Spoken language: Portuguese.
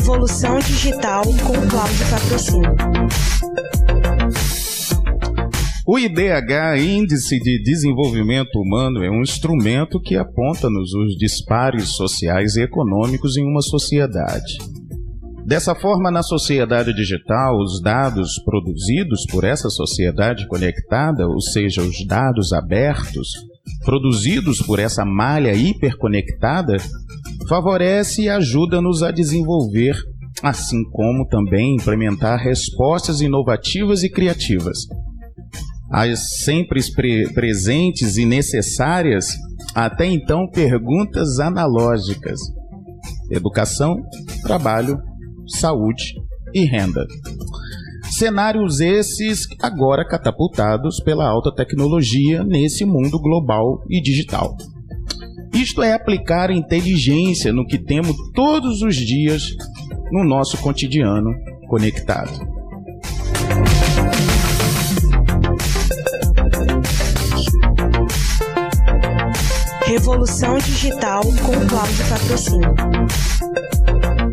Revolução Digital com Cláudio Patrocínio. O IDH, Índice de Desenvolvimento Humano, é um instrumento que aponta-nos os dispares sociais e econômicos em uma sociedade. Dessa forma, na sociedade digital, os dados produzidos por essa sociedade conectada, ou seja, os dados abertos, produzidos por essa malha hiperconectada, favorece e ajuda-nos a desenvolver, assim como também implementar respostas inovativas e criativas. As sempre pre presentes e necessárias, até então, perguntas analógicas: educação, trabalho, saúde e renda. Cenários esses agora catapultados pela alta tecnologia nesse mundo global e digital. Isto é aplicar inteligência no que temos todos os dias no nosso cotidiano conectado. Revolução Digital com Cláudio Patrocínio.